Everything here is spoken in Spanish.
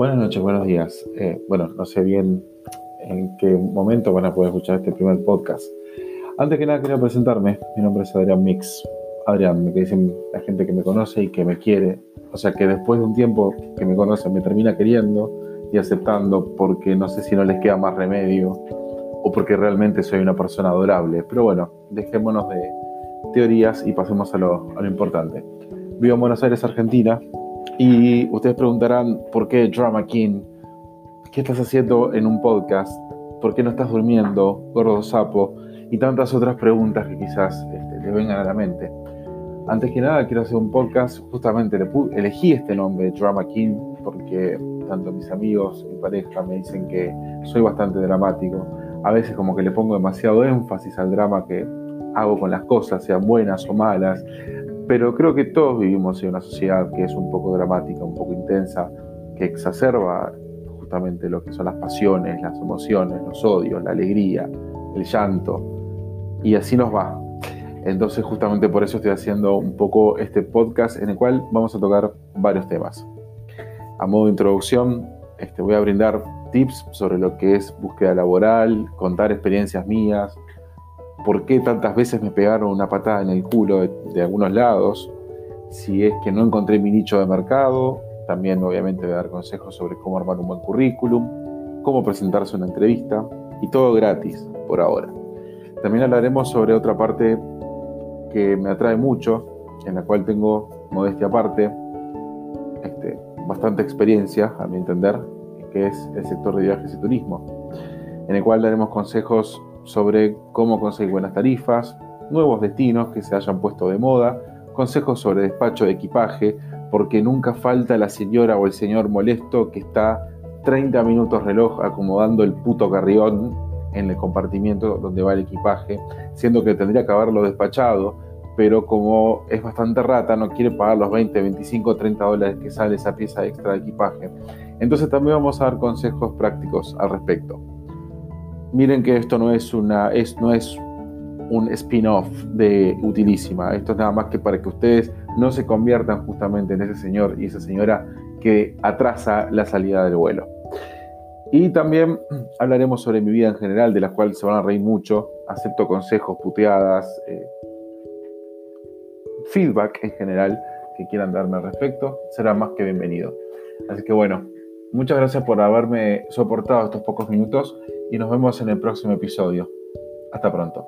Buenas noches, buenos días. Eh, bueno, no sé bien en qué momento van a poder escuchar este primer podcast. Antes que nada quería presentarme. Mi nombre es Adrián Mix. Adrián, me dicen la gente que me conoce y que me quiere. O sea que después de un tiempo que me conocen me termina queriendo y aceptando porque no sé si no les queda más remedio o porque realmente soy una persona adorable. Pero bueno, dejémonos de teorías y pasemos a lo, a lo importante. Vivo en Buenos Aires, Argentina, y ustedes preguntarán, ¿por qué Drama King? ¿Qué estás haciendo en un podcast? ¿Por qué no estás durmiendo, gordo sapo? Y tantas otras preguntas que quizás este, les vengan a la mente. Antes que nada, quiero hacer un podcast, justamente elegí este nombre, Drama King, porque tanto mis amigos, mi pareja me dicen que soy bastante dramático. A veces como que le pongo demasiado énfasis al drama que hago con las cosas, sean buenas o malas pero creo que todos vivimos en una sociedad que es un poco dramática, un poco intensa, que exacerba justamente lo que son las pasiones, las emociones, los odios, la alegría, el llanto, y así nos va. Entonces justamente por eso estoy haciendo un poco este podcast en el cual vamos a tocar varios temas. A modo de introducción, este, voy a brindar tips sobre lo que es búsqueda laboral, contar experiencias mías, por qué tantas veces me pegaron una patada en el culo de, algunos lados, si es que no encontré mi nicho de mercado, también obviamente voy a dar consejos sobre cómo armar un buen currículum, cómo presentarse una entrevista y todo gratis por ahora. También hablaremos sobre otra parte que me atrae mucho, en la cual tengo modestia aparte, este, bastante experiencia a mi entender, que es el sector de viajes y turismo, en el cual daremos consejos sobre cómo conseguir buenas tarifas, nuevos destinos que se hayan puesto de moda, consejos sobre despacho de equipaje, porque nunca falta la señora o el señor molesto que está 30 minutos reloj acomodando el puto carrión en el compartimiento donde va el equipaje, siendo que tendría que haberlo despachado, pero como es bastante rata, no quiere pagar los 20, 25, 30 dólares que sale esa pieza extra de equipaje. Entonces también vamos a dar consejos prácticos al respecto. Miren que esto no es, una, es, no es un spin-off de Utilísima. Esto es nada más que para que ustedes no se conviertan justamente en ese señor y esa señora que atrasa la salida del vuelo. Y también hablaremos sobre mi vida en general, de la cual se van a reír mucho. Acepto consejos, puteadas, eh, feedback en general que quieran darme al respecto. Será más que bienvenido. Así que bueno, muchas gracias por haberme soportado estos pocos minutos y nos vemos en el próximo episodio. Hasta pronto.